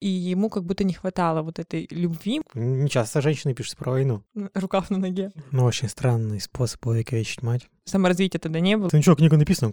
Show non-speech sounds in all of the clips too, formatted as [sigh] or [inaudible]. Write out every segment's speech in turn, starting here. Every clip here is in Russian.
и ему как будто не хватало вот этой любви. Не часто женщины пишут про войну. Рукав на ноге. Ну, очень странный способ увековечить мать. Саморазвития тогда не было. Ты ничего, книга написана.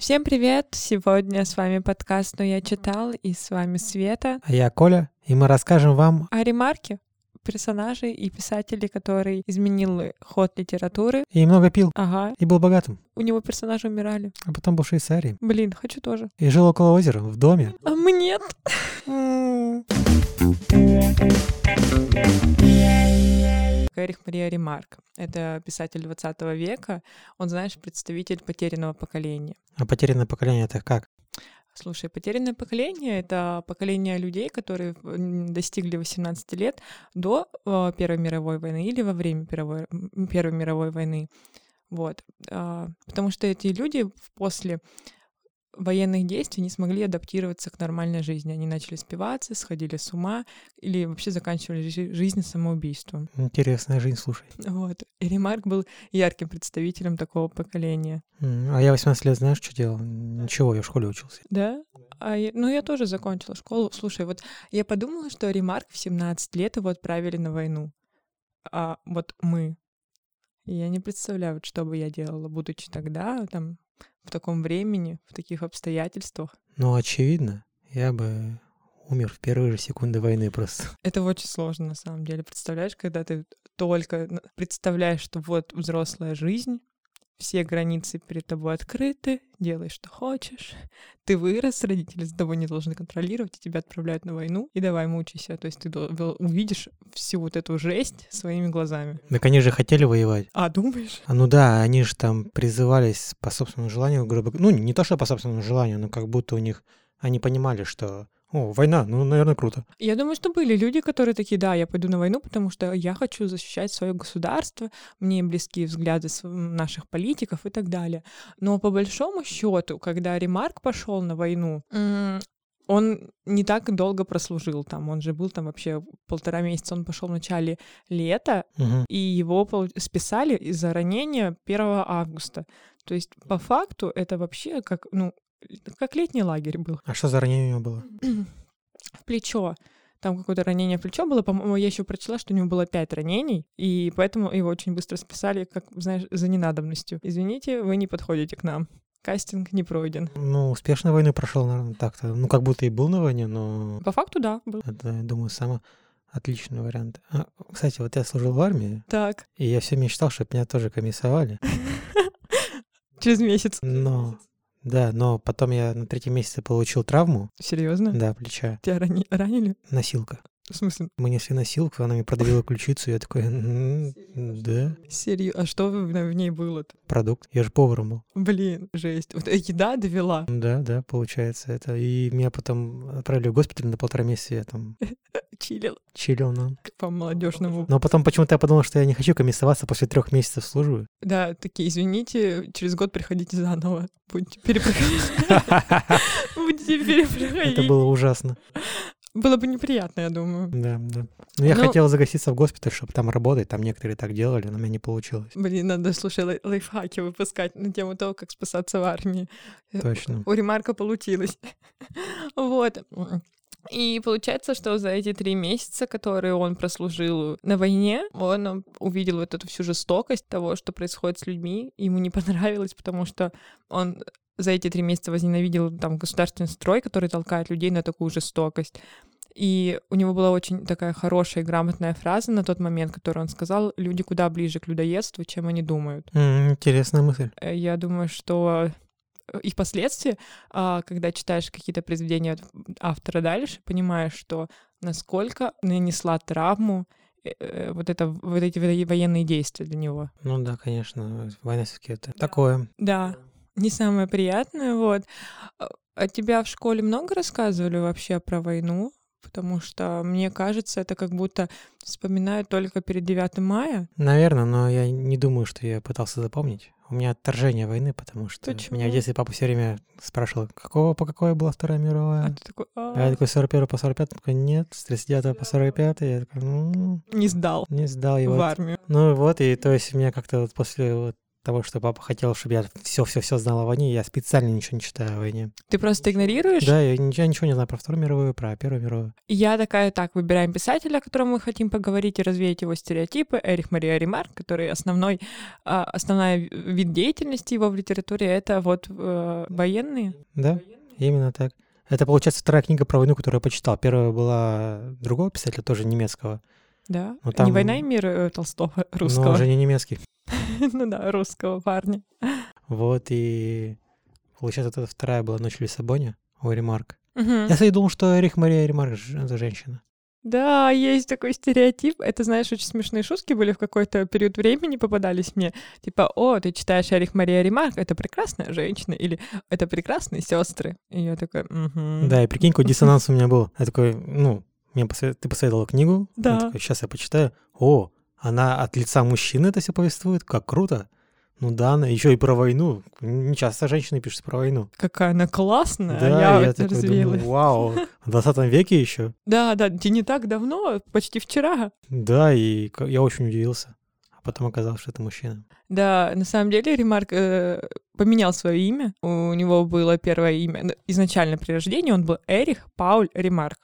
Всем привет! Сегодня с вами подкаст «Но я читал» и с вами Света. А я Коля, и мы расскажем вам о ремарке персонажей и писателей, который изменил ход литературы. И много пил. Ага. И был богатым. У него персонажи умирали. А потом был в Швейцарии. Блин, хочу тоже. И жил около озера, в доме. А мы нет. Эрих Мария Ремарк. Это писатель 20 века. Он, знаешь, представитель потерянного поколения. А потерянное поколение это как? Слушай, потерянное поколение — это поколение людей, которые достигли 18 лет до э, Первой мировой войны или во время Первой, Первой мировой войны. Вот. А, потому что эти люди после военных действий не смогли адаптироваться к нормальной жизни. Они начали спиваться, сходили с ума или вообще заканчивали жизнь самоубийством. Интересная жизнь, слушай. Вот. И Ремарк был ярким представителем такого поколения. А я 18 лет, знаешь, что делал? Ничего, я в школе учился. Да? А я, ну, я тоже закончила школу. Слушай, вот я подумала, что Ремарк в 17 лет его отправили на войну. А вот мы. Я не представляю, вот что бы я делала, будучи тогда, там, в таком времени, в таких обстоятельствах. Ну, очевидно, я бы умер в первые же секунды войны просто. [laughs] Это очень сложно, на самом деле. Представляешь, когда ты только представляешь, что вот взрослая жизнь, все границы перед тобой открыты, делай, что хочешь. Ты вырос, родители за тобой не должны контролировать, и тебя отправляют на войну, и давай мучайся. То есть ты увидишь всю вот эту жесть своими глазами. Так они же хотели воевать. А, думаешь? А ну да, они же там призывались по собственному желанию, грубо Ну, не то, что по собственному желанию, но как будто у них... Они понимали, что о, война, ну, наверное, круто. Я думаю, что были люди, которые такие, да, я пойду на войну, потому что я хочу защищать свое государство, мне близкие взгляды наших политиков и так далее. Но по большому счету, когда Ремарк пошел на войну, он не так долго прослужил там, он же был там вообще полтора месяца, он пошел в начале лета, угу. и его списали из-за ранения 1 августа. То есть по факту это вообще как, ну, как летний лагерь был. А что за ранение у него было? [clears throat] в плечо. Там какое-то ранение в плечо было. По-моему, я еще прочла, что у него было пять ранений, и поэтому его очень быстро списали, как, знаешь, за ненадобностью. Извините, вы не подходите к нам. Кастинг не пройден. Ну, успешно войну прошел, наверное, так-то. Ну, как будто и был на войне, но... По факту, да, был. Это, я думаю, самый отличный вариант. А, кстати, вот я служил в армии. Так. И я все мечтал, чтобы меня тоже комиссовали. [laughs] Через месяц. Но да, но потом я на третьем месяце получил травму. Серьезно? Да, плеча. Тебя рани... ранили? Носилка. В смысле? Мы несли носилку, она мне продавила ключицу, я такой, да. Серьезно? А что в ней было-то? Продукт. Я же поваром был. Блин, жесть. Вот еда довела. Да, да, получается это. И меня потом отправили в госпиталь на полтора месяца, я там [laughs] Чилил. Чилил, ну. По молодежному. Но потом почему-то я подумал, что я не хочу комиссоваться после трех месяцев службы. Да, такие, извините, через год приходите заново. Будете перепроходить. [laughs] [laughs] Будете перепроходить. Это было ужасно. Было бы неприятно, я думаю. Да, да. Но я ну, хотел загаситься в госпиталь, чтобы там работать. Там некоторые так делали, но у меня не получилось. Блин, надо, слушай, лай- лайфхаки выпускать на тему того, как спасаться в армии. Точно. У Ремарка получилось. [laughs] вот. И получается, что за эти три месяца, которые он прослужил на войне, он увидел вот эту всю жестокость того, что происходит с людьми. Ему не понравилось, потому что он за эти три месяца возненавидел там государственный строй, который толкает людей на такую жестокость. И у него была очень такая хорошая и грамотная фраза на тот момент, которую он сказал, люди куда ближе к людоедству, чем они думают. Интересная мысль. Э, я думаю, что и впоследствии, а, когда читаешь какие-то произведения автора дальше, понимаешь, что насколько нанесла травму э, э, вот это вот эти военные действия для него. Ну да, конечно, война все-таки это такое. Да не самое приятное, вот. А, а тебя в школе много рассказывали вообще про войну? Потому что, мне кажется, это как будто вспоминают только перед 9 мая. Наверное, но я не думаю, что я пытался запомнить. У меня отторжение войны, потому что Почему? меня в детстве папа все время спрашивал, какого по какой была Вторая мировая? А ты такой, А я «А, такой 41 по 45, такой, нет, с 39 по 45, я такой, ну, не сдал не сдал его. в армию. Ну вот, и то есть меня как-то вот после вот того, что папа хотел, чтобы я все-все-все знал о войне, я специально ничего не читаю о войне. Ты просто игнорируешь? Да, я ничего, ничего не знаю про Вторую мировую, про Первую мировую. Я такая, так, выбираем писателя, о котором мы хотим поговорить и развеять его стереотипы. Эрих Мария Ремарк, который основной, а, основная вид деятельности его в литературе — это вот э, военные. Да, именно так. Это, получается, вторая книга про войну, которую я почитал. Первая была другого писателя, тоже немецкого, Да? Ну, Не там- «Война и мир» э, Толстого, но русского. уже не немецкий. [laughs] ну да, русского парня. Вот, и получается, это вторая была «Ночь в Лиссабоне» у Ремарк. Мгм. Я, кстати, думал, что Эрих Мария Ремарк это женщина. Да, есть такой стереотип. Это, знаешь, очень смешные шутки были в какой-то период времени попадались мне. Типа, о, ты читаешь Эрих Мария Ремарк, это прекрасная женщина, или это прекрасные сестры. И я такая, «Мгм». Да, и прикинь, какой диссонанс у меня был. Я такой, ну, мне посовет- ты посоветовала книгу. Да. Я такой, сейчас я почитаю. О, она от лица мужчины это все повествует, как круто. Ну да, она еще и про войну. Не часто женщины пишут про войну. Какая она классная, да, я, я вот такой развеялась. думаю, вау, в 20 веке еще. Да, да, не так давно, почти вчера. Да, и я очень удивился. А потом оказалось, что это мужчина. Да, на самом деле Ремарк э, поменял свое имя. У него было первое имя. ну, Изначально при рождении он был Эрих Пауль Ремарк.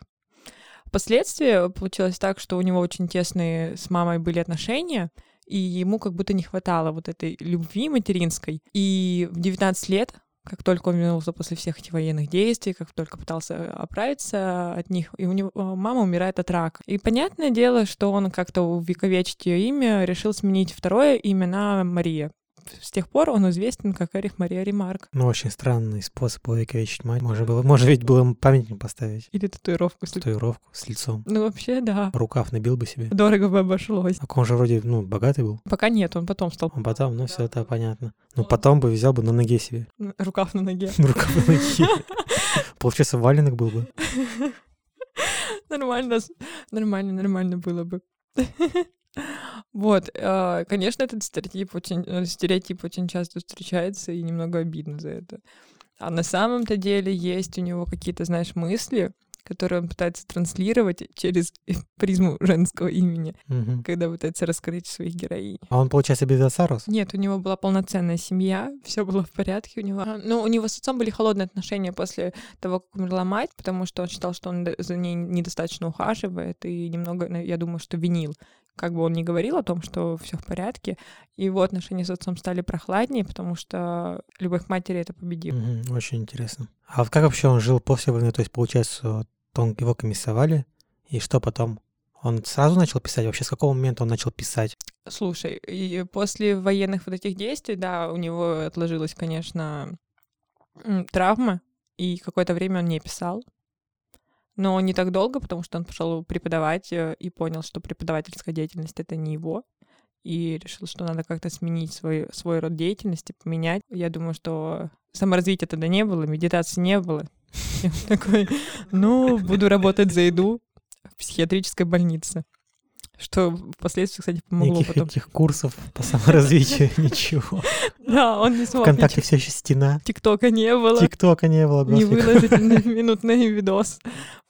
Впоследствии получилось так, что у него очень тесные с мамой были отношения, и ему как будто не хватало вот этой любви материнской. И в 19 лет, как только он вернулся после всех этих военных действий, как только пытался оправиться от них, и у него э, мама умирает от рака. И понятное дело, что он как-то увековечить ее имя решил сменить второе имя на Мария. С тех пор он известен как Эрих Мария Ремарк. Ну, очень странный способ увековечить мать. Можно было, может ведь было памятник поставить. Или татуировку. с- Татуировку с лицом. Ну, вообще, да. Рукав набил бы себе. Дорого бы обошлось. А он же вроде, ну, богатый был. Пока нет, он потом стал А потом, ну, все это понятно. Ну, потом бы взял бы на ноге себе. [laughs] рукав на ноге. [laughs] Рукав на ноге. Получается, валенок был бы. [laughs] Нормально, нормально, нормально было бы. Вот, э, конечно, этот стереотип очень, э, стереотип очень часто встречается, и немного обидно за это. А на самом-то деле есть у него какие-то, знаешь, мысли, которые он пытается транслировать через [laughs] призму женского имени, Мгм. когда пытается раскрыть своих героинь. А он, получается, без рос? Нет, у него была полноценная семья, [laughs] все было в порядке у него. А, Но у него с отцом были холодные отношения после того, как умерла мать, потому что он считал, что он за ней недостаточно ухаживает, и немного, я думаю, что винил. Как бы он ни говорил о том, что все в порядке, его отношения с отцом стали прохладнее, потому что любовь к матери это победила. Мгм, Очень интересно. А вот как вообще он жил после войны? То есть, получается, вот он, его комиссовали, и что потом? Он сразу начал писать? Вообще, с какого момента он начал писать? Слушай, и после военных вот этих действий, да, у него отложилась, конечно, травма, и какое-то время он не писал. Но не так долго, потому что он пошел преподавать э, и понял, что преподавательская деятельность это не его. И решил, что надо как-то сменить свой, свой род деятельности, поменять. Я думаю, что саморазвития тогда не было, медитации не было. [laughs] Он такой, ну, буду работать за еду в психиатрической больнице. Что впоследствии, кстати, помогло Никаких потом. этих курсов по саморазвитию, [laughs] ничего. Да, он не смог. Вконтакте все еще стена. Тиктока не было. ТикТока не было, Не выложить [laughs] минутный видос.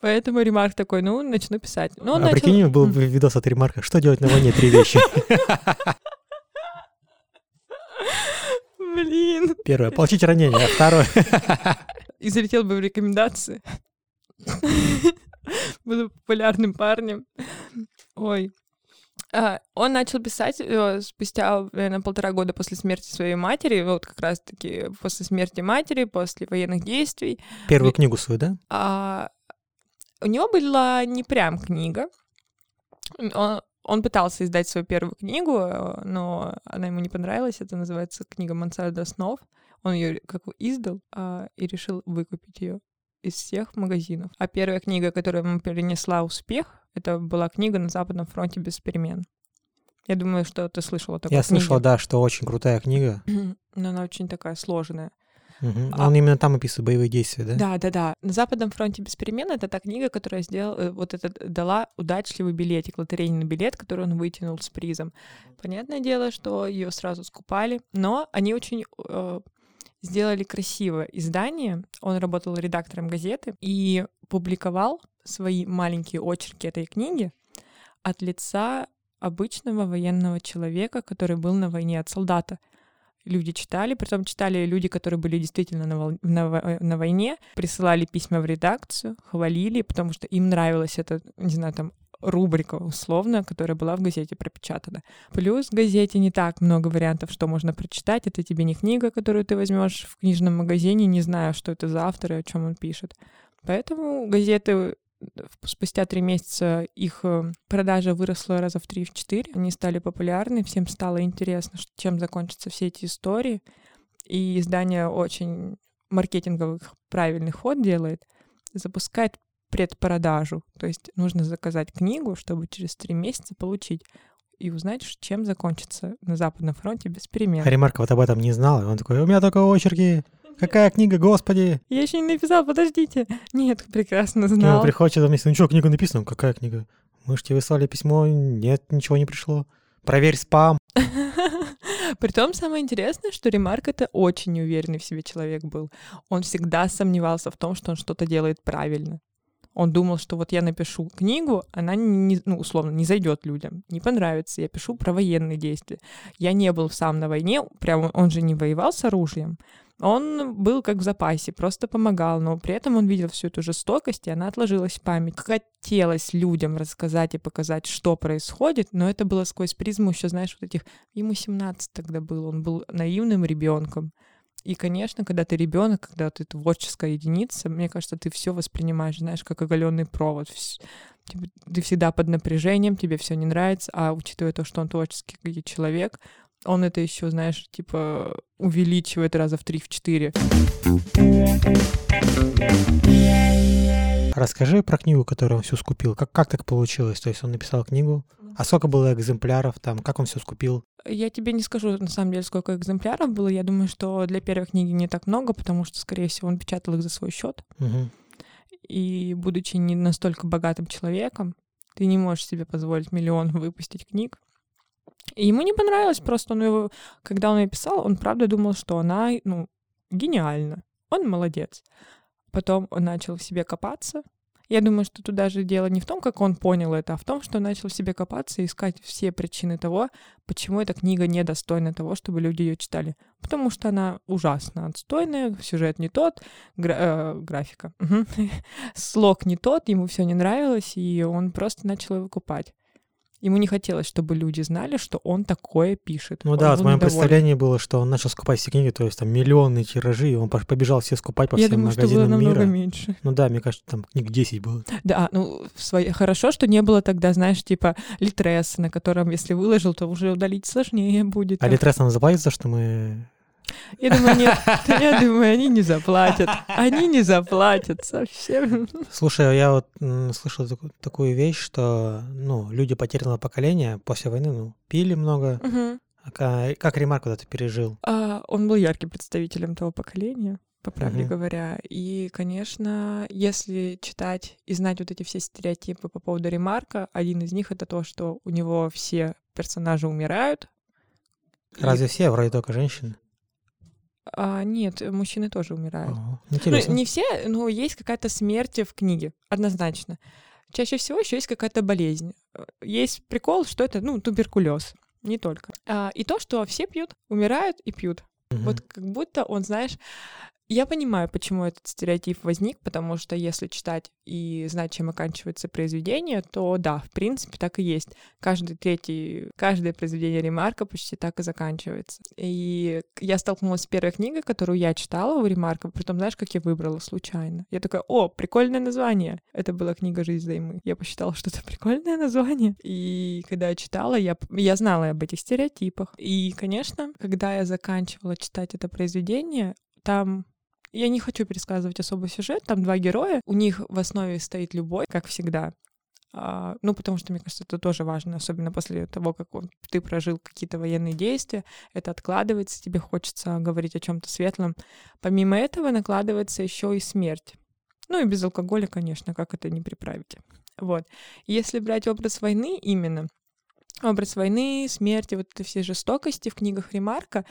Поэтому Ремарк такой, ну, начну писать. Ну, А прикинь, был бы видос от Ремарка. Что делать на войне? Три вещи. [laughs] Блин. Первое. Получить ранение. А второе. И залетел бы в рекомендации. Буду популярным парнем. Ой. А, Он начал писать э, спустя, наверное, полтора года после смерти своей матери, вот как раз-таки после смерти матери, после военных действий. Первую книгу свою, да? А у него была не прям книга. Он, он пытался издать свою первую книгу, э, но она ему не понравилась. Это называется книга Мансарда снов. Он ее как бы издал а, и решил выкупить ее из всех магазинов. А первая книга, которая ему перенесла успех, это была книга «На Западном фронте без перемен». Я думаю, что ты слышала такую Я слышал, да, что очень крутая книга. [clears throat] но она очень такая сложная. Мгм. А- Он именно там описывает боевые действия, да? Да, да, да. На Западном фронте без перемен это та книга, которая сделала, вот это дала удачливый билетик, лотерейный билет, который он вытянул с призом. Понятное дело, что ее сразу скупали, но они очень э, сделали красивое издание. Он работал редактором газеты и публиковал свои маленькие очерки этой книги от лица обычного военного человека, который был на войне от солдата. Люди читали, притом читали люди, которые были действительно на, вол- на э, на войне, присылали письма в редакцию, хвалили, потому что им нравилась эта, не знаю, там, рубрика условно, которая была в газете пропечатана. Плюс в газете не так много вариантов, что можно прочитать. Это тебе не книга, которую ты возьмешь в книжном магазине, не зная, что это за автор и о чем он пишет. Поэтому газеты э, спустя три месяца их э, продажа выросла раза в три, в четыре. Они стали популярны, всем стало интересно, чем закончатся все эти истории. И издание очень маркетинговых правильный ход делает, запускает предпродажу. То есть нужно заказать книгу, чтобы через три месяца получить и узнать, чем закончится на Западном фронте без перемен. А Ремарк вот об этом не знал, и он такой, у меня только очерки, какая книга, господи. Я еще не написал, подождите. Нет, прекрасно знал. приходит через два месяца, ну что, книга написана? Какая книга? Мы же тебе выслали письмо, нет, ничего не пришло. Проверь спам. [laughs] Притом самое интересное, что Ремарк это очень неуверенный в себе человек был. Он всегда сомневался в том, что он что-то делает правильно. Он думал, что вот я напишу книгу, она не, ну, условно не зайдет людям, не понравится. Я пишу про военные действия. Я не был сам на войне, прям он же не воевал с оружием. Он был как в запасе, просто помогал, но при этом он видел всю эту жестокость, и она отложилась в память. Хотелось людям рассказать и показать, что происходит, но это было сквозь призму еще, знаешь, вот этих... Ему 17 тогда было, он был наивным ребенком. И, конечно, когда ты ребенок, когда ты творческая единица, мне кажется, ты все воспринимаешь, знаешь, как оголенный провод. Типа, Ты всегда под напряжением, тебе все не нравится, а учитывая то, что он творческий человек, он это еще, знаешь, типа увеличивает раза в три, в четыре. Расскажи про книгу, которую он всю скупил. Как, как так получилось? То есть он написал книгу, а сколько было экземпляров там, как он все скупил? Я тебе не скажу, на самом деле, сколько экземпляров было. Я думаю, что для первой книги не так много, потому что, скорее всего, он печатал их за свой счет. Мгм. И, будучи не настолько богатым человеком, ты не можешь себе позволить миллион выпустить книг. И ему не понравилось просто, он его, когда он ее писал, он правда думал, что она, ну, гениальна. Он молодец. Потом он начал в себе копаться. Я думаю, что тут даже дело не в том, как он понял это, а в том, что начал в себе копаться и искать все причины того, почему эта книга недостойна того, чтобы люди ее читали. Потому что она ужасно отстойная, сюжет не тот, гра- э, графика. [laughs] Слог не тот, ему все не нравилось, и он просто начал его купать. Ему не хотелось, чтобы люди знали, что он такое пишет. Ну Он да, в моем недоволен. представлении было, что он начал скупать все книги, то есть там миллионные тиражи, и он побежал все скупать по Я всем думаю, что было магазинам намного мира. меньше. Ну да, мне кажется, там книг 10 было. Да, ну, в своей... хорошо, что не было тогда, знаешь, типа Литрес, на котором, если выложил, то уже удалить сложнее будет. А. Литрес нам заплатит за что мы... Я думаю, нет, [laughs] я думаю, они не заплатят. Они не заплатят совсем. Слушай, я вот слышал таку- такую вещь, что, ну, люди потерянного поколения после войны, ну, пили много. Мгм. А ка- Как Ремарк это пережил? А, Он был ярким представителем того поколения, по правде Мгм. говоря. И, конечно, если читать и знать вот эти все стереотипы по поводу Ремарка, один из них — это то, что у него все персонажи умирают. И- Разве все? Вроде только женщины. А, нет, мужчины тоже умирают. Ну, не все, но есть какая-то смерть в книге, однозначно. Чаще всего еще есть какая-то болезнь. Есть прикол, что это, ну, туберкулез. Не только. А, и то, что все пьют, умирают и пьют. Мгм. Вот как будто он, знаешь, я понимаю, почему этот стереотип возник, потому что если читать и знать, чем оканчивается произведение, то да, в принципе, так и есть. Каждый третий, каждое произведение Ремарка почти так и заканчивается. И я столкнулась с первой книгой, которую я читала у Ремарка, притом, знаешь, как я выбрала случайно. Я такая, о, прикольное название. Это была книга «Жизнь займы». Я посчитала, что это [laughs] прикольное название. И когда я читала, я, я знала об этих стереотипах. И, конечно, когда я заканчивала читать это произведение, там я не хочу пересказывать особо сюжет, там два героя, у них в основе стоит любовь, как всегда. А, ну, потому что, мне кажется, это тоже важно, особенно после того, как он, ты прожил какие-то военные действия, это откладывается, тебе хочется говорить о чем-то светлом. Помимо этого накладывается еще и смерть. Ну и без алкоголя, конечно, как это не приправить. Вот. Если брать образ войны именно, образ войны, смерти, вот эти все жестокости в книгах Ремарка,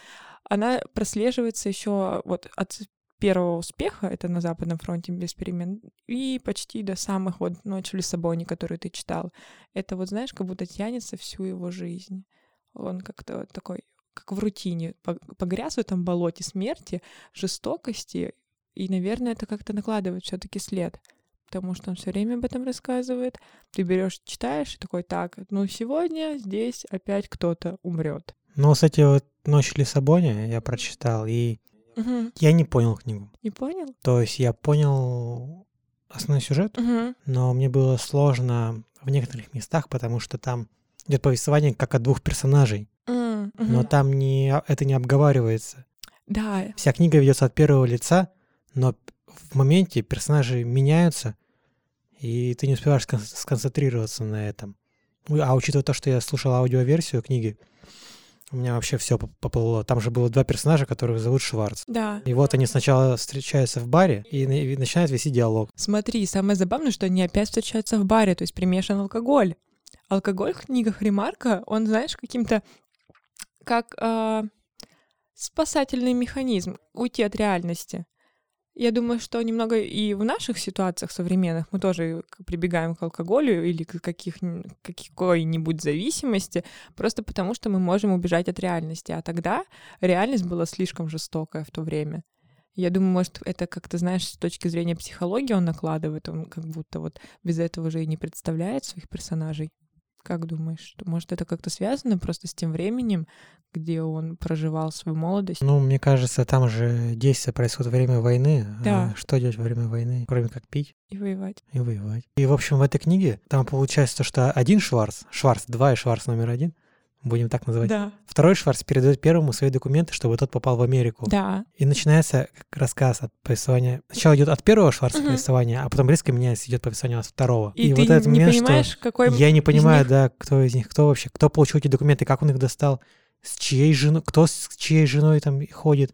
она прослеживается еще вот от первого успеха, это на Западном фронте без перемен, и почти до самых вот «Ночь в Лиссабоне», которую ты читал. Это вот, знаешь, как будто тянется всю его жизнь. Он как-то вот такой, как в рутине, погряз в этом болоте смерти, жестокости, и, наверное, это как-то накладывает все таки след потому что он все время об этом рассказывает. Ты берешь, читаешь и такой, так, ну сегодня здесь опять кто-то умрет. Ну, кстати, вот «Ночь в Лиссабоне» я прочитал, и Угу. Я не понял книгу. Не понял? То есть я понял основной сюжет, угу. но мне было сложно в некоторых местах, потому что там идет повествование как от двух персонажей. угу. Но там не, это не обговаривается. Да. Вся книга ведется от первого лица, но в моменте персонажи меняются, и ты не успеваешь сконцентрироваться на этом. А учитывая то, что я слушал аудиоверсию книги, у меня вообще все поплыло. Там же было два персонажа, которых зовут Шварц. Да. И вот они сначала встречаются в баре и, и начинают вести диалог. Смотри, самое забавное, что они опять встречаются в баре, то есть примешан алкоголь. Алкоголь в книгах Ремарка, он, знаешь, каким-то как э, спасательный механизм уйти от реальности. Я думаю, что немного и в наших ситуациях современных мы тоже прибегаем к алкоголю или к каких, какой-нибудь зависимости, просто потому что мы можем убежать от реальности. А тогда реальность была слишком жестокая в то время. Я думаю, может, это как-то, знаешь, с точки зрения психологии он накладывает, он как будто вот без этого уже и не представляет своих персонажей. Как думаешь, что, может, это как-то связано просто с тем временем, где он проживал свою молодость? Ну, мне кажется, там же действие происходит во время войны. Да. А что делать во время войны, кроме как пить? И воевать. И воевать. И, в общем, в этой книге там получается то, что один Шварц, Шварц 2 и Шварц номер один — будем так называть. Да. Второй Шварц передает первому свои документы, чтобы тот попал в Америку. Да. И начинается рассказ от повествования. Сначала идет от первого Шварца угу. повествования, а потом резко меняется, идет повествование от второго. И, и ты вот этот не момент, понимаешь, что какой я не понимаю, да, кто из них, кто вообще, кто получил эти документы, как он их достал, с чьей женой, кто с чьей женой там ходит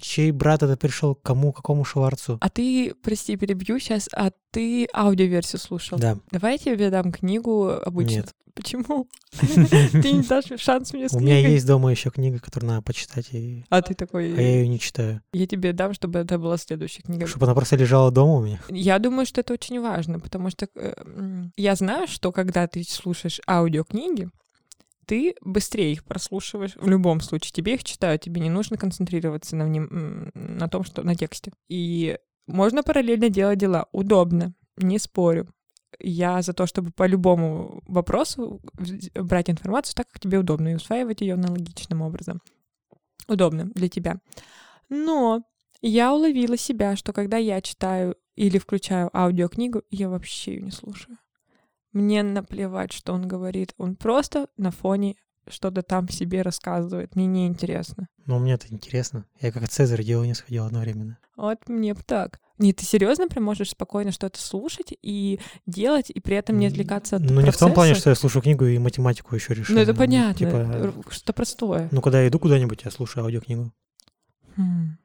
чей брат это пришел, кому, какому Шварцу. А ты, прости, перебью сейчас, а ты аудиоверсию слушал? Да. Давай я тебе дам книгу обычно. Нет. Почему? [laughs] Ты не дашь шанс мне с У меня есть дома еще книга, которую надо почитать. И... А ты такой... А я ее не читаю. Я тебе дам, чтобы это была следующая книга. Чтобы она просто лежала дома у меня? Я думаю, что это очень важно, потому что э, я знаю, что когда ты слушаешь аудиокниги, ты быстрее их прослушиваешь в любом случае. Тебе их читают, тебе не нужно концентрироваться на, нем, на том, что на тексте. И можно параллельно делать дела. Удобно, не спорю. Я за то, чтобы по любому вопросу брать информацию так, как тебе удобно, и усваивать ее аналогичным образом. Удобно для тебя. Но я уловила себя, что когда я читаю или включаю аудиокнигу, я вообще ее не слушаю. Мне наплевать, что он говорит. Он просто на фоне что-то там себе рассказывает. Мне не интересно. Ну, мне это интересно. Я как Цезарь делал не сходил одновременно. Вот мне бы так. Не, ты серьезно прям можешь спокойно что-то слушать и делать, и при этом не отвлекаться от Ну, процесса? не в том плане, что я слушаю книгу и математику еще решаю. Ну, это понятно. Типа, что простое. Ну, когда я иду куда-нибудь, я слушаю аудиокнигу. Хм.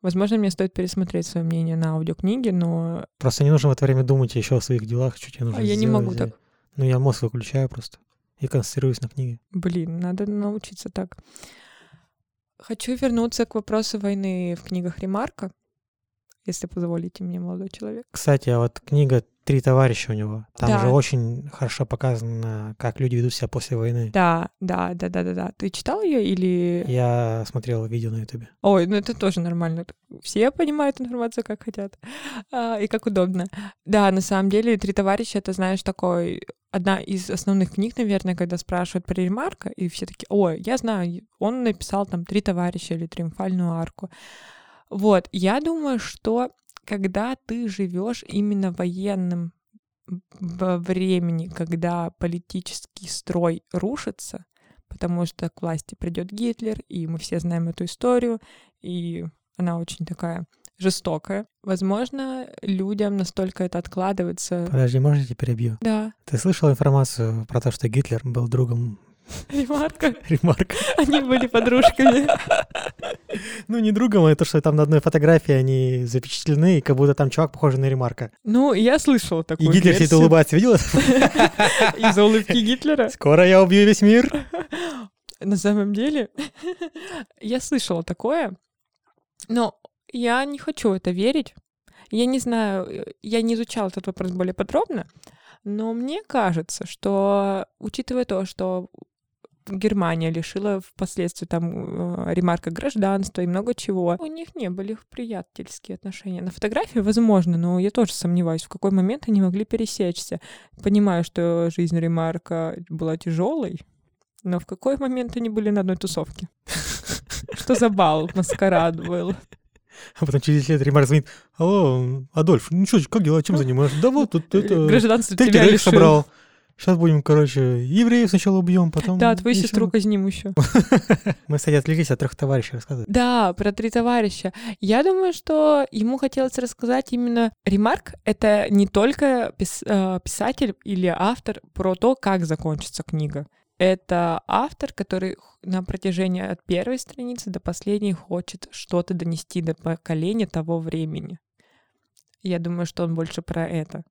Возможно, мне стоит пересмотреть свое мнение на аудиокниге, но... Просто не нужно в это время думать еще о своих делах, что тебе нужно А я не могу так. Ну, я мозг выключаю просто и концентрируюсь на книге. Блин, надо научиться так. Хочу вернуться к вопросу войны в книгах Ремарка, если позволите мне, молодой человек. Кстати, а вот книга три товарища у него. Там Да. же очень хорошо показано, как люди ведут себя после войны. Да, да, да, да, да, да. Ты читал ее или... Я смотрел видео на ютубе. Ой, ну это тоже нормально. Все понимают информацию, как хотят. А, и как удобно. Да, на самом деле, «Три товарища» — это, знаешь, такой... Одна из основных книг, наверное, когда спрашивают про Ремарка, и все такие, ой, я знаю, он написал там «Три товарища» или «Триумфальную арку». Вот, я думаю, что когда ты живешь именно военным во времени, когда политический строй рушится, потому что к власти придет Гитлер, и мы все знаем эту историю, и она очень такая жестокое. Возможно, людям настолько это откладывается. Подожди, можно я тебя перебью? Да, Ты слышал информацию про то, что Гитлер был другом [laughs] ремарка. Ремарка? [laughs] Они были подружками. [laughs] Ну, не другом, а то, что там на одной фотографии они запечатлены, и как будто там чувак похожий на Ремарка. Ну, я слышала И такую Гитлер и версию. улыбается, видела? Из-за улыбки Гитлера. Скоро я убью весь мир. На самом деле, я слышала такое, но я не хочу в это верить. Я не знаю, я не изучала этот вопрос более подробно, но мне кажется, что, учитывая то, что Германия лишила впоследствии там э, ремарка гражданства и много чего. У них не были приятельские отношения. На фотографии, возможно, но я тоже сомневаюсь, в какой момент они могли пересечься. Понимаю, что жизнь ремарка была тяжелой, но в какой момент они были на одной тусовке? [laughs] Что за бал, маскарад был? А потом через лет Ремарк звонит. Алло, Адольф, ну что, как дела, чем занимаешься? Да вот тут это... Гражданство тебя собрал. Сейчас будем, короче, евреев сначала убьем, потом... Да, твою ещё- сестру казним еще. [laughs] Мы, кстати, отвлеклись от трех товарищей рассказывать. Да, про три товарища. Я думаю, что ему хотелось рассказать именно Ремарк. Это не только пис- э, писатель или автор про то, как закончится книга. Это автор, который на протяжении от первой страницы до последней хочет что-то донести до поколения того времени. Я думаю, что он больше про это.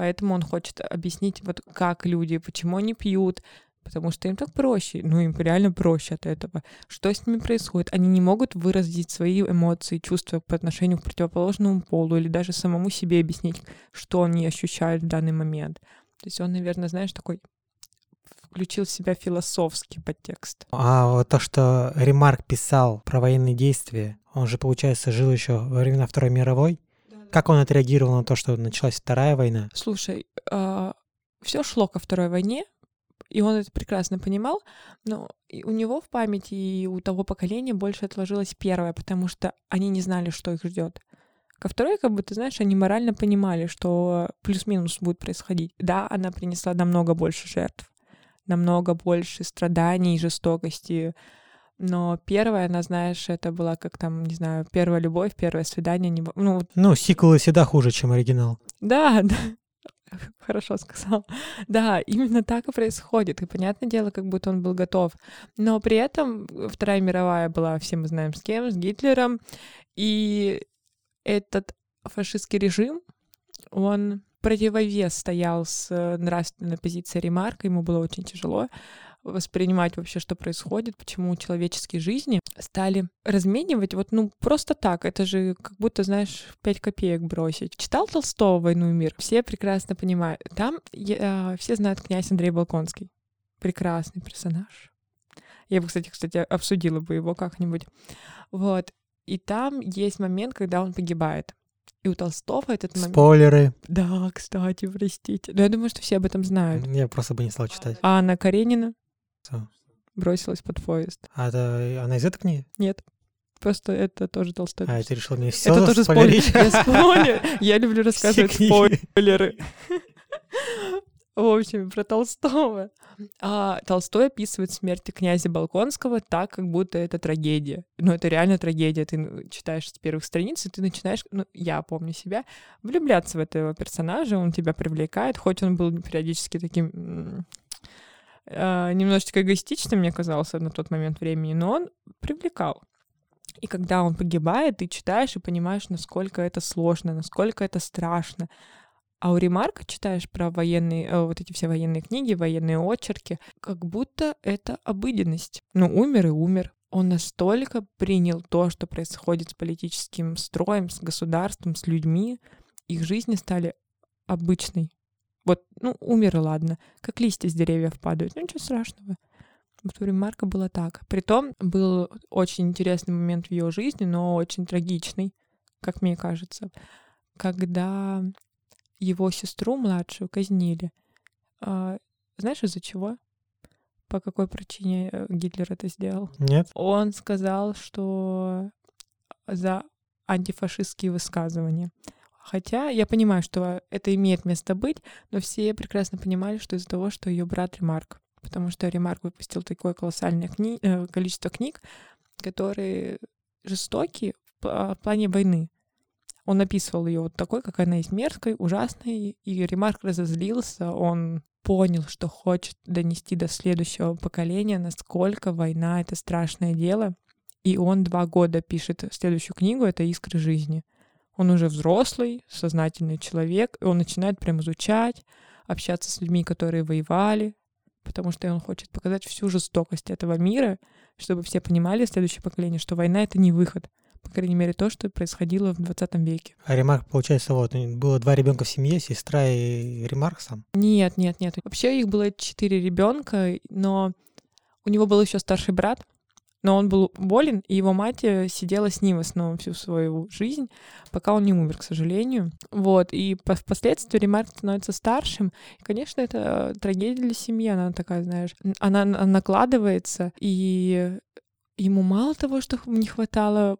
Поэтому он хочет объяснить, вот как люди, почему они пьют, потому что им так проще, ну им реально проще от этого что с ними происходит. Они не могут выразить свои эмоции, чувства по отношению к противоположному полу или даже самому себе объяснить, что они ощущают в данный момент. То есть он, наверное, знаешь, такой включил в себя философский подтекст. А вот то, что Ремарк писал про военные действия, он же, получается, жил еще во времена Второй мировой. Как он отреагировал на то, что началась Вторая война? Слушай, все шло ко Второй войне, и он это прекрасно понимал, но у него в памяти и у того поколения больше отложилась первая, потому что они не знали, что их ждет. Ко второй, как бы, ты знаешь, они морально понимали, что плюс-минус будет происходить. Да, она принесла намного больше жертв, намного больше страданий и жестокости, но первая, она, знаешь, это была как там, не знаю, первая любовь, первое свидание. не Ну, Ну, сиквелы всегда хуже, чем оригинал. да, [laughs] да. Хорошо сказал. Да, именно так и происходит. И понятное дело, как будто он был готов. Но при этом Вторая мировая была, все мы знаем с кем, с Гитлером. И этот фашистский режим, он противовес стоял с нравственной позиции Ремарка. Ему было очень тяжело воспринимать вообще, что происходит, почему человеческие жизни стали разменивать вот, ну, просто так. Это же как будто, знаешь, пять копеек бросить. Читал Толстого «Войну и мир»? Все прекрасно понимают. Там э, все знают князь Андрей Балконский. Прекрасный персонаж. Я бы, кстати, кстати, обсудила бы его как-нибудь. Вот. И там есть момент, когда он погибает. И у Толстого этот момент... Спойлеры. Да, кстати, простите. Но я думаю, что все об этом знают. Я просто бы не стал читать. А Анна Каренина Всё. бросилась под поезд. А это она из этой книги? Нет. Просто это тоже Толстой. А, ты решил мне все это тоже спойлер. Я спойлер. Я люблю [laughs] рассказывать спойлеры. [laughs] В общем, про Толстого. А, Толстой описывает смерть князя Балконского так, как будто это трагедия. Ну, это реально трагедия. Ты ну, читаешь с первых страниц, и ты начинаешь, ну, я помню себя, влюбляться в этого персонажа, он тебя привлекает, хоть он был периодически таким а, немножечко эгоистичным, мне казался на тот момент времени, но он привлекал. И когда он погибает, ты читаешь и понимаешь, насколько это сложно, насколько это страшно. А у Ремарка читаешь про военные, э, вот эти все военные книги, военные очерки, как будто это обыденность. Ну, умер и умер. Он настолько принял то, что происходит с политическим строем, с государством, с людьми. Их жизни стали обычной. Вот, ну, умер и ладно. Как листья с деревьев падают. Ну, ничего страшного. Вот у Ремарка было так. Притом был очень интересный момент в ее жизни, но очень трагичный, как мне кажется, когда его сестру младшую казнили. А, знаешь, из-за чего? По какой причине э, Гитлер это сделал? Нет? Он сказал, что за антифашистские высказывания. Хотя я понимаю, что это имеет место быть, но все прекрасно понимали, что из-за того, что ее брат Ремарк, потому что Ремарк выпустил такое колоссальное кни- э, количество книг, которые жестокие в плане войны. Он описывал ее вот такой, как она есть мерзкой, ужасной, и Ремарк разозлился, он понял, что хочет донести до следующего поколения, насколько война — это страшное дело, и он два года пишет следующую книгу, это «Искры жизни». Он уже взрослый, сознательный человек, и он начинает прям изучать, общаться с людьми, которые воевали, потому что он хочет показать всю жестокость этого мира, чтобы все понимали, следующее поколение, что война — это не выход. По крайней мере, то, что происходило в 20 веке. А Ремарк, получается, вот, было два ребенка в семье, сестра и Ремарк сам? Нет, нет, нет. Вообще их было четыре ребенка, но у него был еще старший брат, но он был болен, и его мать э, сидела с ним в основном всю свою жизнь, пока он не умер, к сожалению. Вот, и впоследствии Ремарк становится старшим. И, конечно, это трагедия для семьи, она такая, знаешь, она накладывается, и ему мало того, что не хватало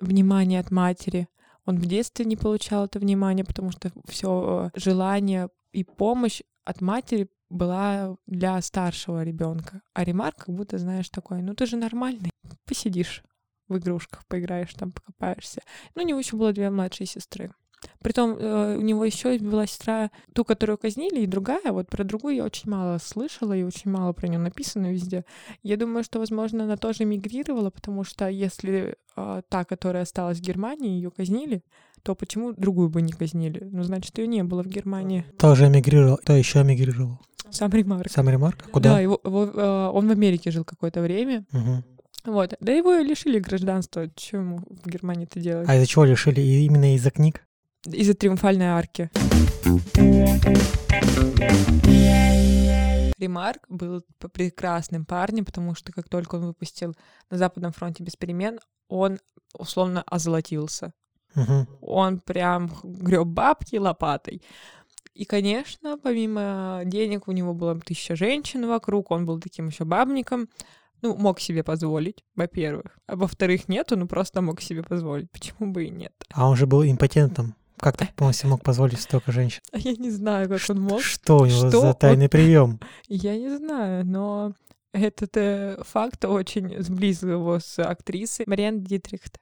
внимания от матери, он в детстве не получал это внимание, потому что все э, желание и помощь от матери была для старшего ребенка. А Ремарк как будто, знаешь, такой, ну ты же нормальный, посидишь в игрушках, поиграешь там, покопаешься. Ну, у него еще было две младшие сестры. Притом э, у него еще была сестра, ту, которую казнили, и другая. Вот про другую я очень мало слышала, и очень мало про нее написано везде. Я думаю, что, возможно, она тоже мигрировала, потому что если э, та, которая осталась в Германии, ее казнили, то почему другую бы не казнили? Ну, значит, ее не было в Германии. Тоже эмигрировал. Кто еще эмигрировал? Сам Ремарк. Сам Ремарк? Куда? Да, его, его, э, он в Америке жил какое-то время. Угу. Вот. Да его лишили гражданства. Чем в Германии это делать? А из-за чего лишили? И именно из-за книг? Из-за триумфальной арки. Ремарк был прекрасным парнем, потому что как только он выпустил на Западном фронте без перемен, он условно озолотился. Угу. Он прям греб бабки лопатой. И, конечно, помимо денег у него было тысяча женщин вокруг, он был таким еще бабником. Ну, мог себе позволить, во-первых. А во-вторых, нет, он просто мог себе позволить. Почему бы и нет? А он же был импотентом. Как так он себе мог позволить столько женщин? Я не знаю, как он мог. Что у него Что за тайный он- прием? [laughs] Я не знаю, но этот э, факт очень сблизил его с актрисой Мариан Дитрихт.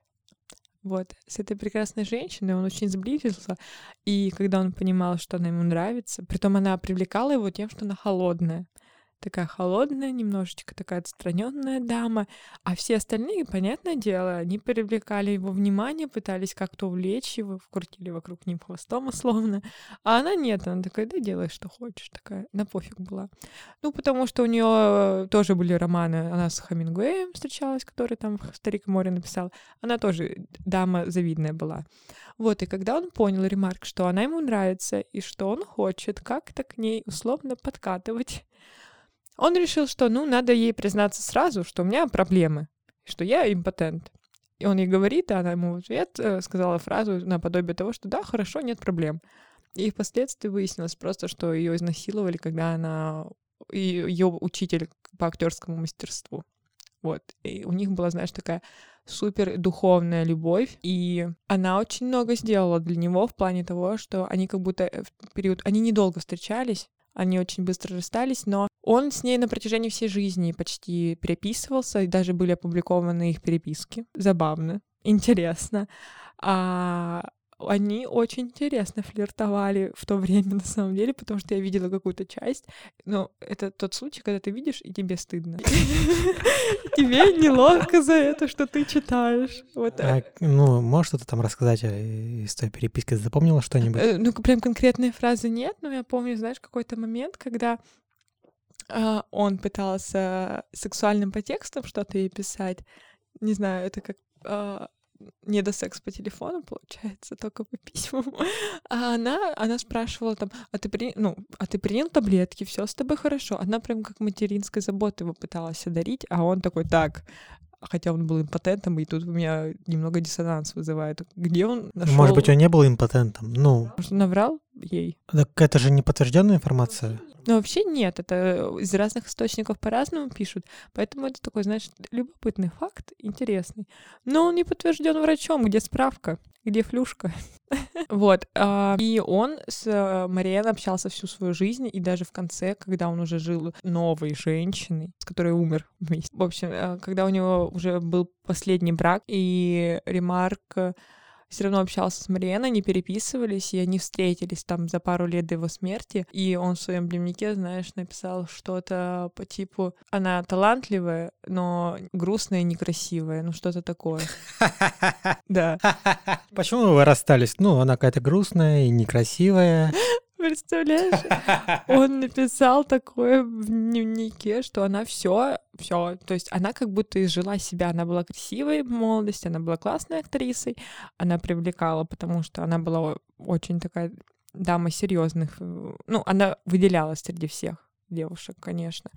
Вот, с этой прекрасной женщиной он очень сблизился, и когда он понимал, что она ему нравится, притом она привлекала его тем, что она холодная. Такая холодная, немножечко такая отстраненная дама, а все остальные, понятное дело, они привлекали его внимание, пытались как-то увлечь его, вкрутили вокруг ним хвостом [laughs] условно, а она нет, она такая, да делай, что хочешь, такая, на пофиг была. Ну, потому что у нее тоже были романы, она с Хамингуэем встречалась, который там «Старик и море» написал, она тоже дама завидная была. Вот, и когда он понял, Ремарк, что она ему нравится, и что он хочет как-то к ней условно подкатывать, он решил, что, ну, надо ей признаться сразу, что у меня проблемы, что я импотент. И он ей говорит, а она ему в ответ э, сказала фразу наподобие того, что да, хорошо, нет проблем. И впоследствии выяснилось просто, что ее изнасиловали, когда она и ее учитель по актерскому мастерству. Вот. И у них была, знаешь, такая супер духовная любовь, и она очень много сделала для него в плане того, что они как будто э, в период... Они недолго встречались, они очень быстро расстались, но он с ней на протяжении всей жизни почти переписывался, и даже были опубликованы их переписки. Забавно, [laughs] интересно. А они очень интересно флиртовали в то время, на самом деле, потому что я видела какую-то часть. Но это тот случай, когда ты видишь, и тебе стыдно. [laughs] Тебе неловко за это, что ты читаешь. Вот А, ну, можешь что-то там рассказать э, из той переписки? Запомнила что-нибудь? Э, Ну, прям конкретной фразы нет, но я помню, знаешь, какой-то момент, когда он пытался сексуальным подтекстом что-то ей писать. Не знаю, это как а, не до секс по телефону, получается, только по письмам. [laughs] А она, она спрашивала там, а ты, при... ну, а ты принял таблетки, все с тобой хорошо. Она прям как материнской заботой его пыталась одарить, а он такой, так, хотя он был импотентом, и тут у меня немного диссонанс вызывает. Где он нашел? Может быть, он не был импотентом? Ну, Может, наврал ей? так это же не подтвержденная информация. Но вообще нет, это из разных источников по-разному пишут, поэтому это такой, знаешь, любопытный факт, интересный. Но он не подтвержден врачом, где справка, где флюшка. [laughs] Вот. а, И он с э, Мариэн общался всю свою жизнь, и даже в конце, когда он уже жил новой женщиной, с которой умер вместе. В общем, э, когда у него уже был последний брак, и Ремарк э, все равно общался с Мариэной, они переписывались, и они встретились там за пару лет до его смерти. И он в своем дневнике, знаешь, написал что-то по типу «Она талантливая, но грустная и некрасивая». Ну, что-то такое. [laughs] Да. Почему вы расстались? Ну, она какая-то грустная и некрасивая. [laughs] Представляешь? Он написал такое в дневнике, что она все, все, то есть она как будто изжила себя, она была красивой в молодости, она была классной актрисой, она привлекала, потому что она была очень такая дама серьезных, ну, она выделялась среди всех девушек, конечно.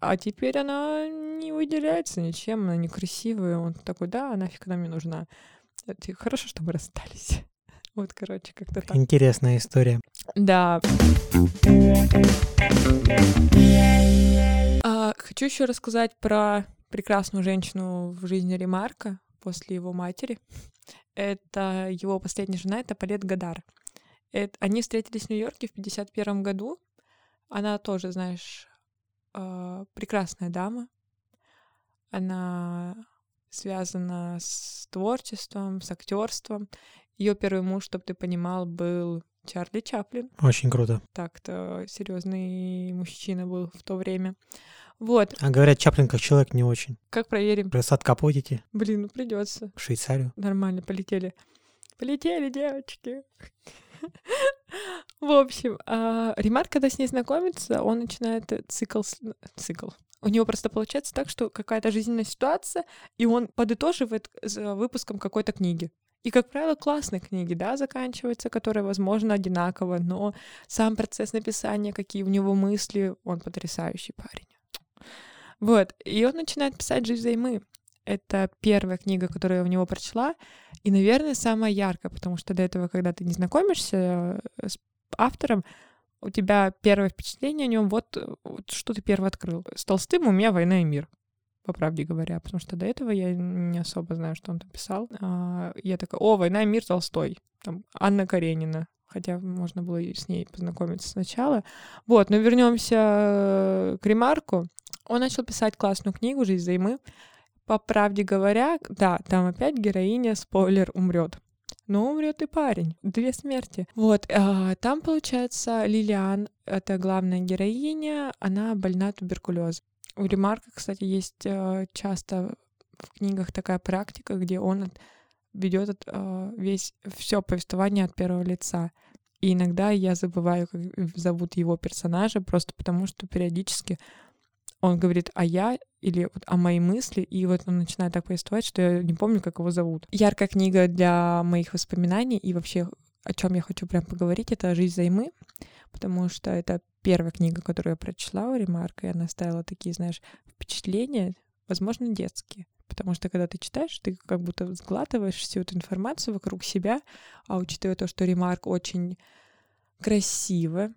А теперь она не выделяется ничем, она некрасивая. Он такой, да, нафиг она мне нужна. Хорошо, что мы расстались. Вот, короче, как-то так. Интересная история. Да. А, хочу еще рассказать про прекрасную женщину в жизни Ремарка после его матери. Это его последняя жена, это Палет Гадар. Это, они встретились в Нью-Йорке в 51 году. Она тоже, знаешь, э, прекрасная дама. Она связана с творчеством, с актерством. Ее первый муж, чтобы ты понимал, был Чарли Чаплин. Очень круто. Так-то серьезный мужчина был в то время. Вот. А говорят, Чаплин как человек не очень. Как проверим? Просадка подите. Блин, ну придется. В Швейцарию. Нормально, полетели. Полетели, девочки. [laughs] В общем, а, Ремар, когда с ней знакомится, он начинает цикл... Цикл. У него просто получается так, что какая-то жизненная ситуация, и он подытоживает выпуском какой-то книги. И, как правило, классные книги, да, заканчиваются, которые, возможно, одинаково, но сам процесс написания, какие у него мысли, он потрясающий парень. Вот, и он начинает писать «Жизнь взаймы». Это первая книга, которую я у него прочла, и, наверное, самая яркая, потому что до этого, когда ты не знакомишься э, с автором, у тебя первое впечатление о нем, вот, вот что ты первый открыл. С Толстым у меня «Война и мир» по правде говоря, потому что до этого я не особо знаю, что он там писал. А, я такая, о, «Война и мир» Толстой, там, Анна Каренина, хотя можно было с ней познакомиться сначала. Вот, но вернемся к Ремарку. Он начал писать классную книгу «Жизнь взаймы». По правде говоря, да, там опять героиня, спойлер, умрет. Но умрет и парень. Две смерти. Вот, а, там, получается, Лилиан, это главная героиня, она больна туберкулезом. У Ремарка, кстати, есть э, часто в книгах такая практика, где он ведет э, весь все повествование от первого лица. И иногда я забываю, как зовут его персонажа, просто потому что периодически он говорит «а я» или вот «а мои мысли», и вот он начинает так повествовать, что я не помню, как его зовут. Яркая книга для моих воспоминаний и вообще о чем я хочу прям поговорить, это «Жизнь займы», потому что это первая книга, которую я прочла у Ремарка, и она оставила такие, знаешь, впечатления, возможно, детские. Потому что когда ты читаешь, ты как будто сглатываешь всю эту информацию вокруг себя, а учитывая то, что Ремарк очень красиво,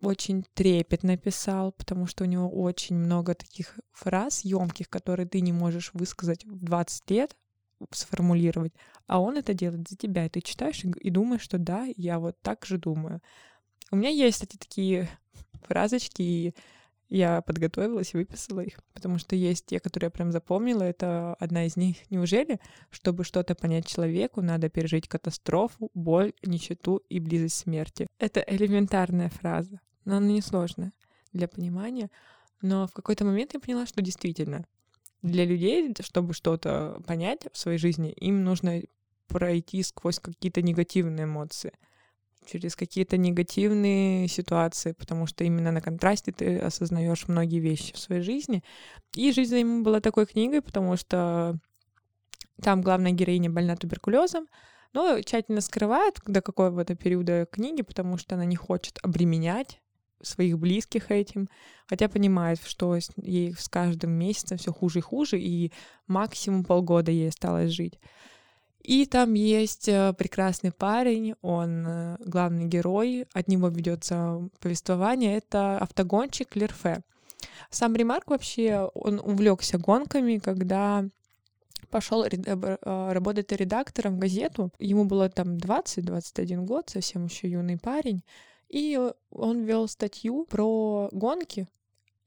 очень трепетно писал, потому что у него очень много таких фраз емких, которые ты не можешь высказать в 20 лет, сформулировать, а он это делает за тебя, и ты читаешь и думаешь, что да, я вот так же думаю. У меня есть, кстати, такие фразочки, и я подготовилась и выписала их, потому что есть те, которые я прям запомнила. Это одна из них. Неужели, чтобы что-то понять человеку, надо пережить катастрофу, боль, нищету и близость смерти? Это элементарная фраза, но она несложная для понимания. Но в какой-то момент я поняла, что действительно для людей, чтобы что-то понять в своей жизни, им нужно пройти сквозь какие-то негативные эмоции — через какие-то негативные ситуации, потому что именно на контрасте ты осознаешь многие вещи в своей жизни. И жизнь ему была такой книгой, потому что там главная героиня больна туберкулезом, но тщательно скрывает до какого-то периода книги, потому что она не хочет обременять своих близких этим, хотя понимает, что ей с каждым месяцем все хуже и хуже, и максимум полгода ей осталось жить. И там есть э, прекрасный парень, он э, главный герой, от него ведется повествование, это автогонщик Лерфе. Сам Ремарк вообще, он увлекся гонками, когда пошел э, работать редактором в газету. Ему было там 20-21 год, совсем еще юный парень. И он вел статью про гонки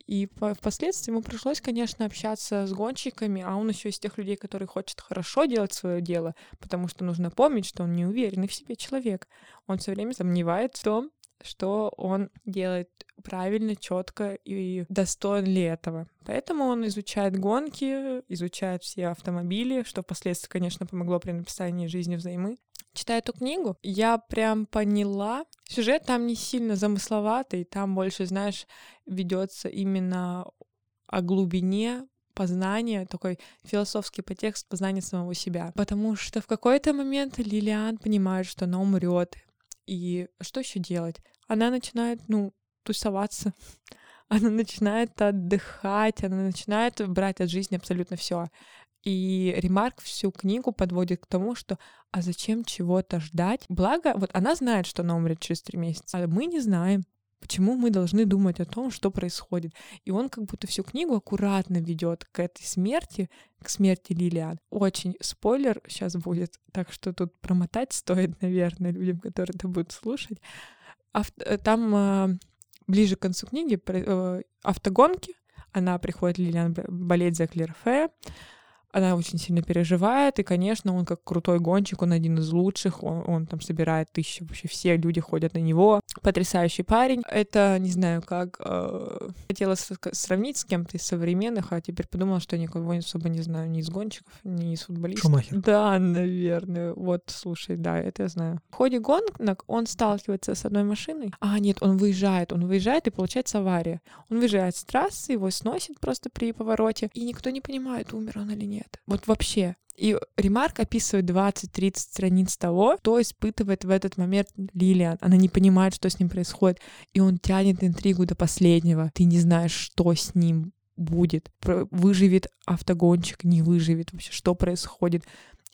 И по- впоследствии ему пришлось, конечно, общаться с гонщиками, а он еще из тех людей, которые хочет хорошо делать свое дело, потому что нужно помнить, что он не уверенный в себе человек. Он все время сомневается в том, что он делает правильно, четко и достоин ли этого. Поэтому он изучает гонки, изучает все автомобили, что впоследствии, конечно, помогло при написании «Жизни взаймы». Читая эту книгу, я прям поняла, сюжет там не сильно замысловатый, там больше, знаешь, ведется именно о глубине познания, такой философский подтекст познания самого себя. Потому что в какой-то момент Лилиан понимает, что она умрет, и что еще делать? Она начинает, ну, тусоваться, [laughs] она начинает отдыхать, она начинает брать от жизни абсолютно все. И Ремарк всю книгу подводит к тому, что а зачем чего-то ждать? Благо, вот она знает, что она умрет через три месяца, а мы не знаем. Почему мы должны думать о том, что происходит? И он как будто всю книгу аккуратно ведет к этой смерти, к смерти Лилиан. Очень спойлер сейчас будет, так что тут промотать стоит, [laughs] наверное, людям, которые это будут слушать. Ав- э, там э, ближе к концу книги э, автогонки. Она приходит, Лилиан, болеть за Клерфе она очень сильно переживает, и, конечно, он как крутой гонщик, он один из лучших, он, он там собирает тысячи, вообще все люди ходят на него. Потрясающий парень. Это, не знаю, как... Э, хотела сравнить с кем-то из современных, а теперь подумала, что я никого особо не знаю ни из гонщиков, ни из футболистов. Шумахер. Да, наверное. Вот, слушай, да, это я знаю. В ходе гонок он сталкивается с одной машиной. А, нет, он выезжает, он выезжает, и получается авария. Он выезжает с трассы, его сносит просто при повороте, и никто не понимает, умер он или нет нет. Вот вообще. И Ремарк описывает 20-30 страниц того, что испытывает в этот момент Лилиан. Она не понимает, что с ним происходит. И он тянет интригу до последнего. Ты не знаешь, что с ним будет. Выживет автогонщик, не выживет вообще, что происходит.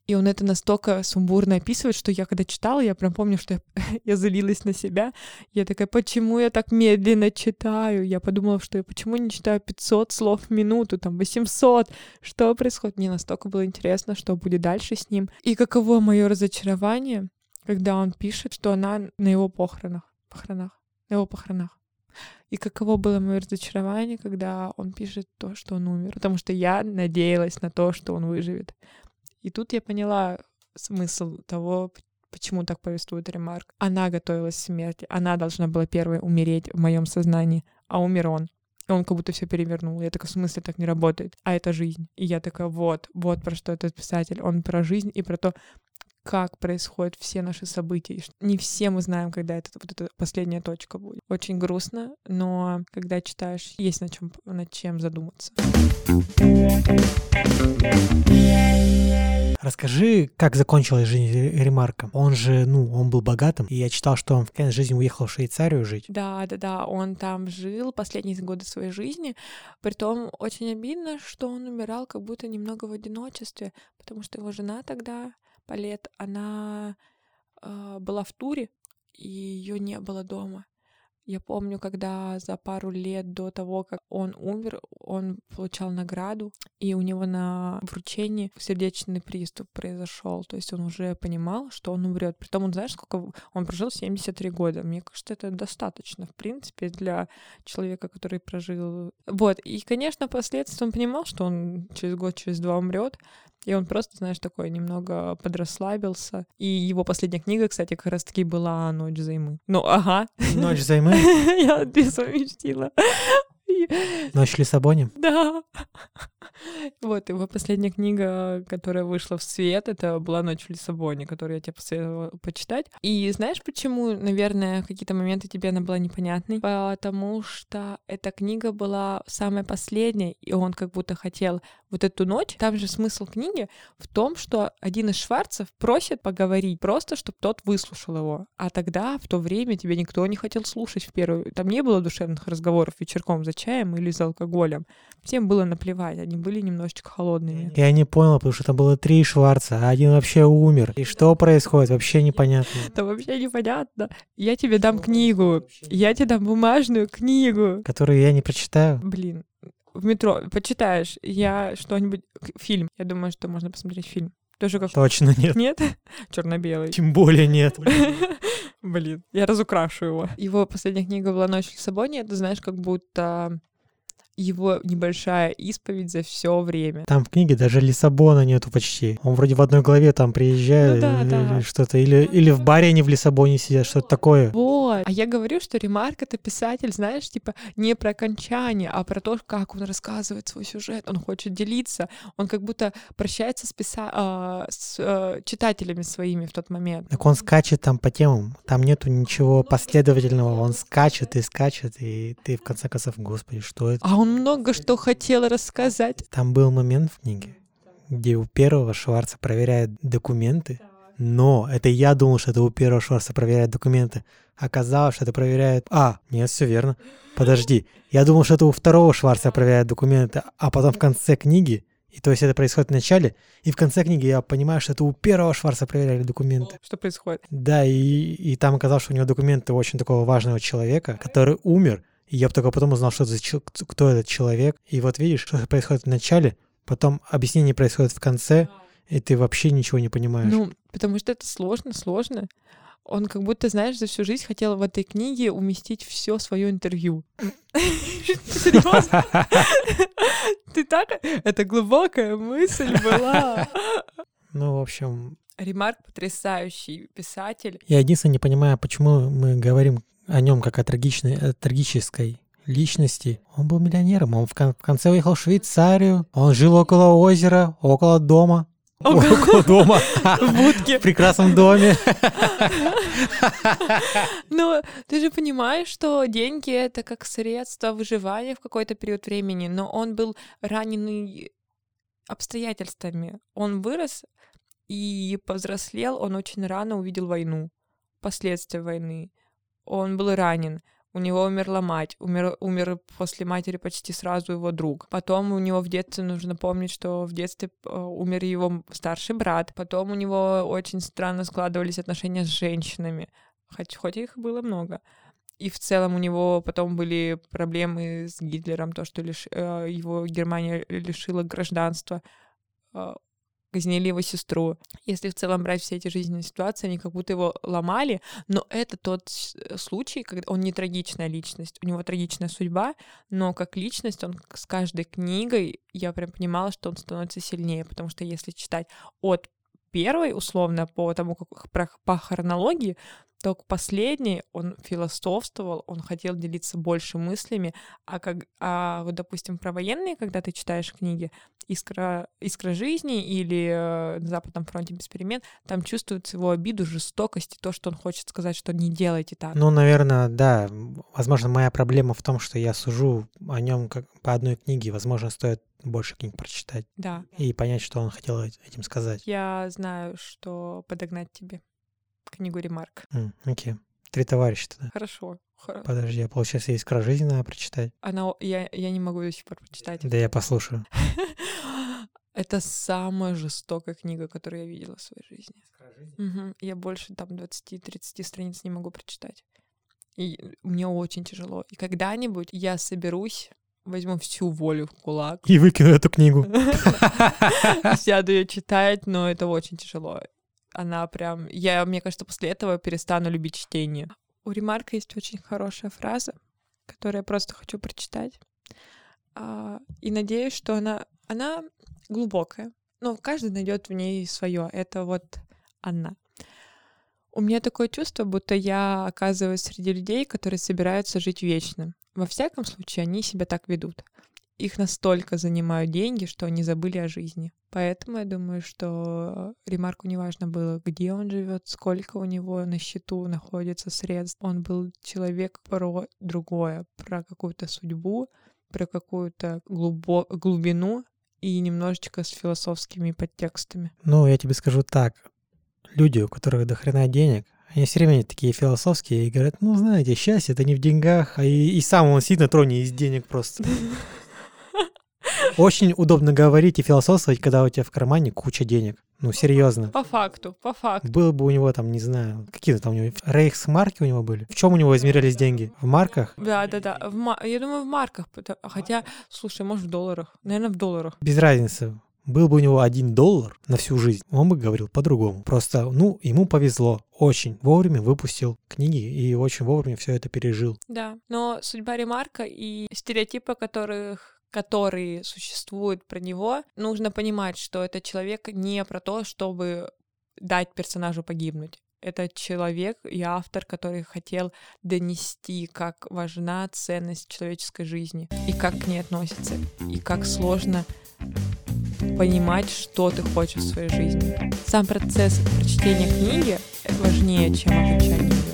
И он это настолько сумбурно описывает, что я когда читала, я прям помню, что я, [laughs] я залилась на себя. Я такая, почему я так медленно читаю? Я подумала, что я почему не читаю 500 слов в минуту, там 800? Что происходит? Мне настолько было интересно, что будет дальше с ним. И каково мое разочарование, когда он пишет, что она на его похоронах. Похоронах. На его похоронах. И каково было мое разочарование, когда он пишет то, что он умер. Потому что я надеялась на то, что он выживет. И тут я поняла смысл того, почему так повествует Ремарк. Она готовилась к смерти, она должна была первой умереть в моем сознании, а умер он. И он как будто все перевернул. Я такая, в смысле так не работает? А это жизнь. И я такая, вот, вот про что этот писатель. Он про жизнь и про то, как происходят все наши события. И не все мы знаем, когда это вот эта последняя точка будет. Очень грустно, но когда читаешь, есть над чем, над чем задуматься. Расскажи, как закончилась жизнь Ремарка. Он же, ну, он был богатым, и я читал, что он в конец жизни уехал в Швейцарию жить. Да, да, да, он там жил последние годы своей жизни. Притом очень обидно, что он умирал как будто немного в одиночестве, потому что его жена тогда, Палет, она э, была в туре, и ее не было дома. Я помню, когда за пару лет до того, как он умер, он получал награду, и у него на вручении сердечный приступ произошел. То есть он уже понимал, что он умрет. Притом он, знаешь, сколько он прожил? 73 года. Мне кажется, это достаточно, в принципе, для человека, который прожил. Вот. И, конечно, впоследствии он понимал, что он через год, через два умрет. И он просто, знаешь, такой немного подрасслабился. И его последняя книга, кстати, как раз-таки была «Ночь займы». Ну, ага. «Ночь займы»? [laughs] Я [laughs] Ночь в Лиссабоне? Да. [laughs] Вот, его последняя книга, которая вышла в свет, это была «Ночь в Лиссабоне», которую я тебе посоветовала почитать. И знаешь, почему, наверное, в какие-то моменты тебе она была непонятной? Потому что эта книга была самая последняя, и он как будто хотел вот эту ночь. Там же смысл книги в том, что один из Шварцев просит поговорить, просто чтобы тот выслушал его. А тогда, в то время, тебя никто не хотел слушать в первую. Там не было душевных разговоров вечерком за чаем или за алкоголем. Всем было наплевать, они были немножечко холодными. Я не понял, потому что там было три Шварца, а один вообще умер. И что происходит, вообще непонятно. [laughs] Это вообще непонятно. Я тебе дам книгу, я тебе дам бумажную книгу. Которую я не прочитаю. Блин, в метро почитаешь, я что-нибудь... Фильм. Я думаю, что можно посмотреть фильм. Тоже как... Точно нет. Нет? [laughs] Черно-белый. Тем более нет. [laughs] Блин, я разукрашу его. Его последняя книга была «Ночь в Лиссабоне». Это, знаешь, как будто его небольшая исповедь за все время. Там в книге даже Лиссабона нету почти. Он вроде в одной главе там приезжает Ну да, или да. что-то. Или, или в баре они в Лиссабоне сидят, что-то такое. Вот. А я говорю, что Ремарк — это писатель, знаешь, типа не про окончание, а про то, как он рассказывает свой сюжет, он хочет делиться, он как будто прощается с, писа... а, с а, читателями своими в тот момент. Так он скачет там по темам. Там нету ничего последовательного. Он скачет и скачет, и ты в конце концов, господи, что это? А он много что хотел рассказать. Там был момент в книге, где у первого Шварца проверяют документы, но это я думал, что это у первого Шварца проверяют документы. Оказалось, что это проверяют... А, нет, все верно. Подожди. Я думал, что это у второго Шварца проверяют документы, а потом в конце книги, и то есть это происходит в начале, и в конце книги я понимаю, что это у первого Шварца проверяли документы. Что происходит? Да, и, и там оказалось, что у него документы очень такого важного человека, который умер, и я только потом узнал, что это за кто этот человек. И вот видишь, что происходит в начале, потом объяснение происходит в конце, и ты вообще ничего не понимаешь. Ну, потому что это сложно, сложно. Он как будто, знаешь, за всю жизнь хотел в этой книге уместить все свое интервью. [laughs] Серьезно? [laughs] Ты так? Это глубокая мысль была. Ну, в общем, Ремарк потрясающий писатель. я единственное не понимаю, почему мы говорим о нем как о, трагичной, о трагической личности. Он был миллионером, он в, кон- в конце уехал в Швейцарию, он жил около озера, около дома. Около дома. [laughs] В будке. В прекрасном доме. [laughs] Но ты же понимаешь, что деньги — это как средство выживания в какой-то период времени, но он был раненый обстоятельствами. Он вырос и повзрослел, он очень рано увидел войну, последствия войны. Он был ранен, у него умерла мать, умер, умер после матери почти сразу его друг. Потом у него в детстве нужно помнить, что в детстве э, умер его старший брат. Потом у него очень странно складывались отношения с женщинами, хоть, хоть их было много. И в целом у него потом были проблемы с Гитлером, то, что лиш, э, его Германия лишила гражданства, э, казнили его сестру. Если в целом брать все эти жизненные ситуации, они как будто его ломали, но это тот э, случай, когда он не трагичная личность, у него трагичная судьба, но как личность он с каждой книгой, я прям понимала, что он становится сильнее, потому что если читать от первой, условно, по тому, как по хронологии, то к последней он философствовал, он хотел делиться больше мыслями, а, как, а вот, допустим, про военные, когда ты читаешь книги «Искра, «Искра жизни» или э, «На Западном фронте без перемен», там чувствуется его обиду, жестокость и то, что он хочет сказать, что не делайте так. Ну, наверное, да. Возможно, моя проблема в том, что я сужу о нем как по одной книге. Возможно, стоит больше книг прочитать Да, и понять, что он хотел эт- этим сказать. я знаю, что подогнать тебе книгу «Ремарк». Окей. Три товарища тогда. Хорошо. хоро- Подожди, а получается, искра жизни надо прочитать? Она, я, я не могу до сих пор прочитать. Да я послушаю. [laughs] Это самая жестокая книга, которую я видела в своей жизни. Мгм. Я больше там 20-30 страниц не могу прочитать. И мне очень тяжело. И когда-нибудь я соберусь, возьму всю волю в кулак, И выкину эту книгу. [laughs] сяду ее читать, но это очень тяжело. Она прям... Я, мне кажется, после этого перестану любить чтение. У Ремарка есть очень хорошая фраза, которую я просто хочу прочитать. А, и надеюсь, что она, она глубокая. Но каждый найдет в ней свое. Это вот она. У меня такое чувство, будто я оказываюсь среди людей, которые собираются жить вечно. Во всяком случае, они себя так ведут. Их настолько занимают деньги, что они забыли о жизни. Поэтому я думаю, что Ремарку не важно было, где он живет, сколько у него на счету находится средств. Он был человек про другое, про какую-то судьбу, про какую-то глубо- глубину и немножечко с философскими подтекстами. Ну, я тебе скажу так. Люди, у которых до хрена денег, они все время такие философские и говорят, ну, знаете, счастье это не в деньгах, а и, и сам он сидит на троне из денег просто. [laughs] Очень удобно говорить и философствовать, когда у тебя в кармане куча денег. Ну, серьезно. По факту, по факту. Было бы у него там, не знаю, какие-то там у него рейхсмарки у него были. В чем у него измерялись деньги? В марках? Да, да, да. В Я думаю, в марках. Хотя, слушай, может, в долларах. Наверное, в долларах. Без разницы. Был бы у него один доллар на всю жизнь, он бы говорил по-другому. Просто, ну, ему повезло. Очень вовремя выпустил книги и очень вовремя все это пережил. Да, но судьба Ремарка и стереотипы, которых которые существуют про него, нужно понимать, что это человек не про то, чтобы дать персонажу погибнуть. Это человек и автор, который хотел донести, как важна ценность человеческой жизни и как к ней относится, и как сложно понимать, что ты хочешь в своей жизни. Сам процесс прочтения книги важнее, чем окончание ее.